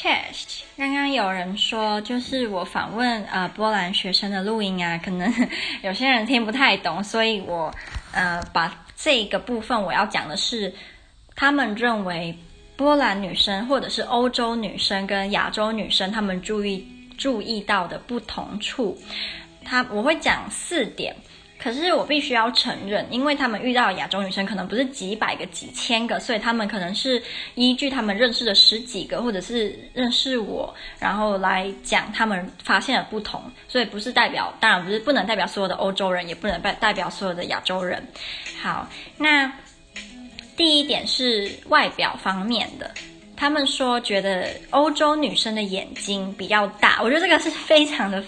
chest。刚刚有人说，就是我访问呃波兰学生的录音啊，可能 有些人听不太懂，所以我呃把这个部分我要讲的是，他们认为波兰女生或者是欧洲女生跟亚洲女生，他们注意注意到的不同处。他我会讲四点。可是我必须要承认，因为他们遇到亚洲女生可能不是几百个、几千个，所以他们可能是依据他们认识的十几个，或者是认识我，然后来讲他们发现的不同。所以不是代表，当然不是不能代表所有的欧洲人，也不能代代表所有的亚洲人。好，那第一点是外表方面的。他们说觉得欧洲女生的眼睛比较大，我觉得这个是非常的，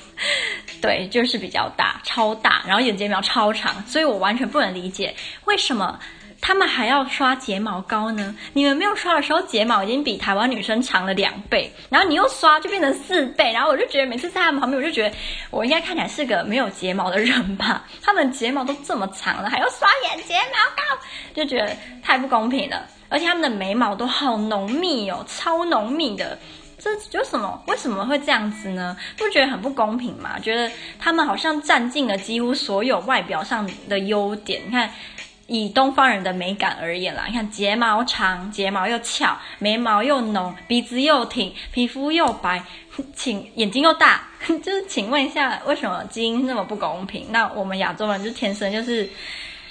对，就是比较大，超大，然后眼睫毛超长，所以我完全不能理解为什么他们还要刷睫毛膏呢？你们没有刷的时候，睫毛已经比台湾女生长了两倍，然后你又刷就变成四倍，然后我就觉得每次在他们旁边，我就觉得我应该看起来是个没有睫毛的人吧？他们睫毛都这么长了，还要刷眼睫毛膏，就觉得太不公平了。而且他们的眉毛都好浓密哦，超浓密的，这有什么？为什么会这样子呢？不觉得很不公平吗？觉得他们好像占尽了几乎所有外表上的优点。你看，以东方人的美感而言啦，你看睫毛长，睫毛又翘，眉毛又浓，鼻子又挺，皮肤又白，请眼睛又大，就是请问一下，为什么基因那么不公平？那我们亚洲人就天生就是。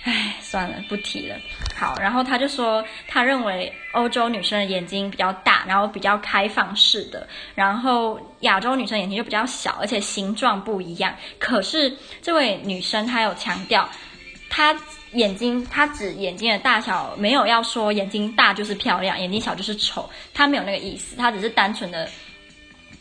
唉，算了，不提了。好，然后他就说，他认为欧洲女生的眼睛比较大，然后比较开放式的，然后亚洲女生眼睛就比较小，而且形状不一样。可是这位女生她有强调，她眼睛，她指眼睛的大小，没有要说眼睛大就是漂亮，眼睛小就是丑，她没有那个意思，她只是单纯的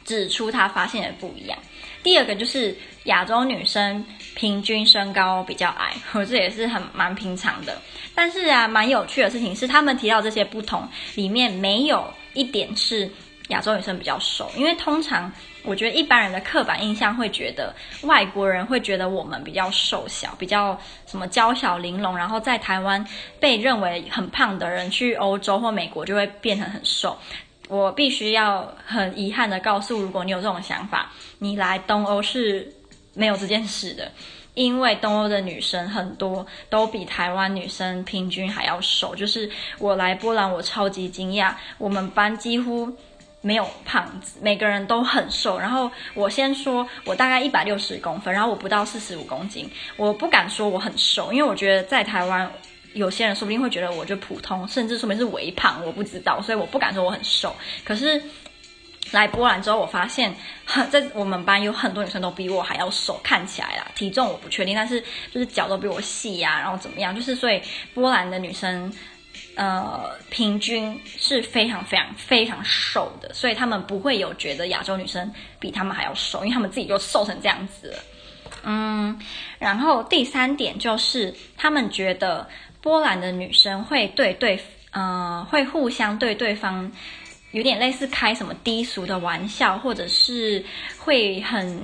指出她发现的不一样。第二个就是亚洲女生平均身高比较矮，我 这也是很蛮平常的。但是啊，蛮有趣的事情是，他们提到这些不同里面没有一点是亚洲女生比较瘦，因为通常我觉得一般人的刻板印象会觉得外国人会觉得我们比较瘦小，比较什么娇小玲珑，然后在台湾被认为很胖的人去欧洲或美国就会变成很瘦。我必须要很遗憾的告诉，如果你有这种想法，你来东欧是没有这件事的，因为东欧的女生很多都比台湾女生平均还要瘦。就是我来波兰，我超级惊讶，我们班几乎没有胖子，每个人都很瘦。然后我先说，我大概一百六十公分，然后我不到四十五公斤，我不敢说我很瘦，因为我觉得在台湾。有些人说不定会觉得我就普通，甚至说明是微胖，我不知道，所以我不敢说我很瘦。可是来波兰之后，我发现在我们班有很多女生都比我还要瘦，看起来啦，体重我不确定，但是就是脚都比我细呀、啊，然后怎么样，就是所以波兰的女生呃平均是非常非常非常瘦的，所以他们不会有觉得亚洲女生比他们还要瘦，因为他们自己就瘦成这样子了。嗯，然后第三点就是他们觉得。波兰的女生会对对，呃，会互相对对方有点类似开什么低俗的玩笑，或者是会很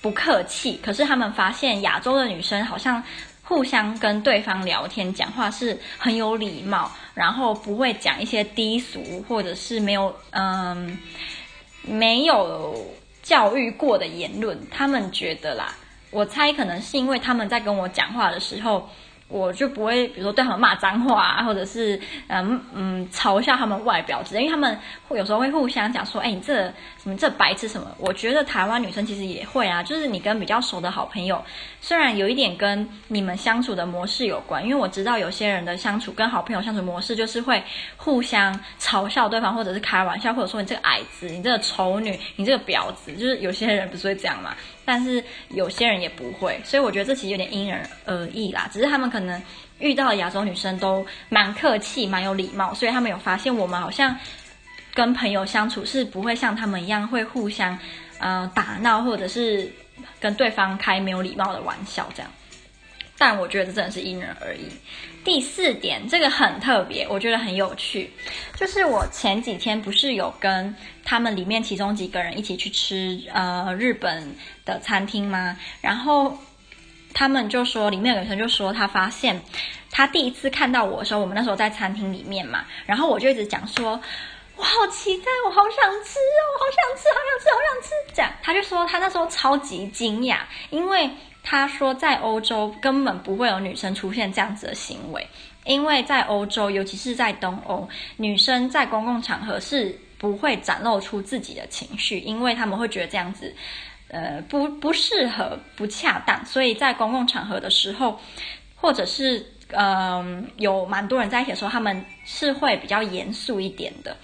不客气。可是他们发现亚洲的女生好像互相跟对方聊天讲话是很有礼貌，然后不会讲一些低俗或者是没有嗯、没有教育过的言论。他们觉得啦，我猜可能是因为他们在跟我讲话的时候。我就不会，比如说对他们骂脏话啊，或者是嗯嗯嘲笑他们外表之类，因为他们会有时候会互相讲说，哎，你这什么这白痴什么？我觉得台湾女生其实也会啊，就是你跟比较熟的好朋友，虽然有一点跟你们相处的模式有关，因为我知道有些人的相处跟好朋友相处模式就是会互相嘲笑对方，或者是开玩笑，或者说你这个矮子，你这个丑女，你这个婊子，就是有些人不是会这样嘛。但是有些人也不会，所以我觉得这其实有点因人而异啦。只是他们可能遇到亚洲女生都蛮客气、蛮有礼貌，所以他们有发现我们好像跟朋友相处是不会像他们一样会互相呃打闹，或者是跟对方开没有礼貌的玩笑这样。但我觉得这真的是因人而异。第四点，这个很特别，我觉得很有趣，就是我前几天不是有跟他们里面其中几个人一起去吃呃日本的餐厅吗？然后他们就说，里面有女生就说，他发现他第一次看到我的时候，我们那时候在餐厅里面嘛，然后我就一直讲说。我好期待，我好想吃哦，我好想吃，好想吃，好想吃。这样，他就说他那时候超级惊讶，因为他说在欧洲根本不会有女生出现这样子的行为，因为在欧洲，尤其是在东欧，女生在公共场合是不会展露出自己的情绪，因为他们会觉得这样子，呃，不不适合，不恰当，所以在公共场合的时候，或者是嗯、有蛮多人在一起的时候，他们是会比较严肃一点的。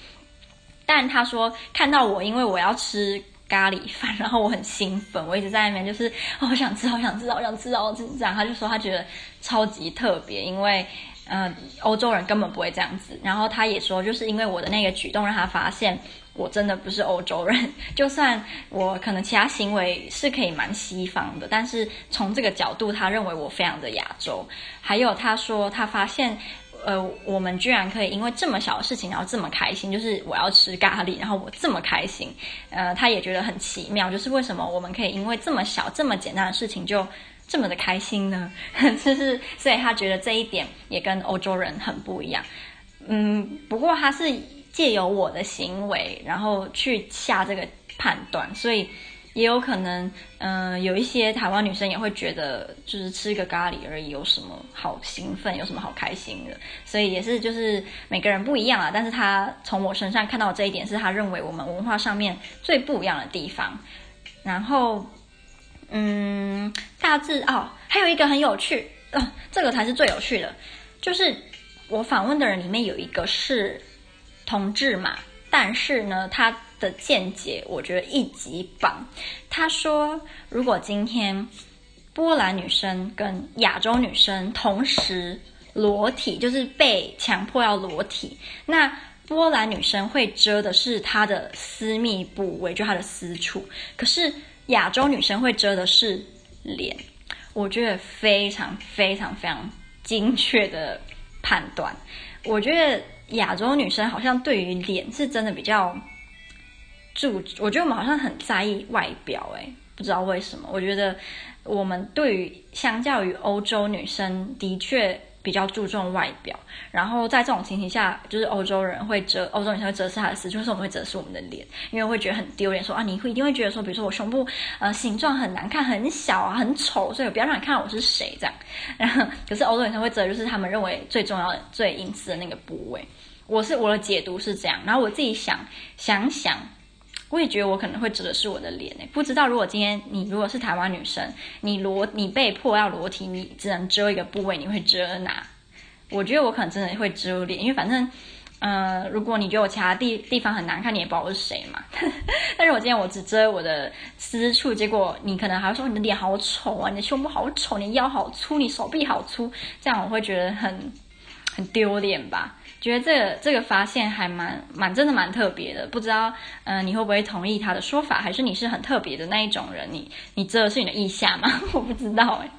但他说看到我，因为我要吃咖喱饭，然后我很兴奋，我一直在那边就是好想吃，好想吃，好想吃，好想吃这样。他就说他觉得超级特别，因为呃欧洲人根本不会这样子。然后他也说，就是因为我的那个举动让他发现我真的不是欧洲人，就算我可能其他行为是可以蛮西方的，但是从这个角度，他认为我非常的亚洲。还有他说他发现。呃，我们居然可以因为这么小的事情，然后这么开心，就是我要吃咖喱，然后我这么开心，呃，他也觉得很奇妙，就是为什么我们可以因为这么小、这么简单的事情就这么的开心呢？就 是所以他觉得这一点也跟欧洲人很不一样。嗯，不过他是借由我的行为，然后去下这个判断，所以。也有可能，嗯、有一些台湾女生也会觉得，就是吃一个咖喱而已，有什么好兴奋，有什么好开心的？所以也是，就是每个人不一样啊。但是他从我身上看到这一点，是他认为我们文化上面最不一样的地方。然后，嗯，大致哦，还有一个很有趣，哦，这个才是最有趣的，就是我访问的人里面有一个是同志嘛，但是呢，他。的见解，我觉得一级棒。他说，如果今天波兰女生跟亚洲女生同时裸体，就是被强迫要裸体，那波兰女生会遮的是她的私密部位，就她的私处，可是亚洲女生会遮的是脸。我觉得非常非常非常精确的判断。我觉得亚洲女生好像对于脸是真的比较。注，我觉得我们好像很在意外表，诶，不知道为什么。我觉得我们对于相较于欧洲女生，的确比较注重外表。然后在这种情形下，就是欧洲人会遮，欧洲女生会遮是她的私，就是我们会遮是我们的脸，因为会觉得很丢脸。说啊，你会一定会觉得说，比如说我胸部呃形状很难看，很小啊，很丑，所以不要让你看到我是谁这样。然后可是欧洲女生会遮，就是他们认为最重要的、最隐私的那个部位。我是我的解读是这样，然后我自己想想想。我也觉得我可能会遮的是我的脸诶，不知道如果今天你如果是台湾女生，你裸你被迫要裸体，你只能遮一个部位，你会遮哪？我觉得我可能真的会遮脸，因为反正，呃，如果你觉得我其他地地方很难看，你也不知道我是谁嘛。但是我今天我只遮我的私处，结果你可能还会说你的脸好丑啊，你的胸部好丑，你的腰好粗，你手臂好粗，这样我会觉得很很丢脸吧。觉得这个这个发现还蛮蛮真的蛮特别的，不知道嗯、你会不会同意他的说法，还是你是很特别的那一种人？你你这是你的意下吗？我不知道哎。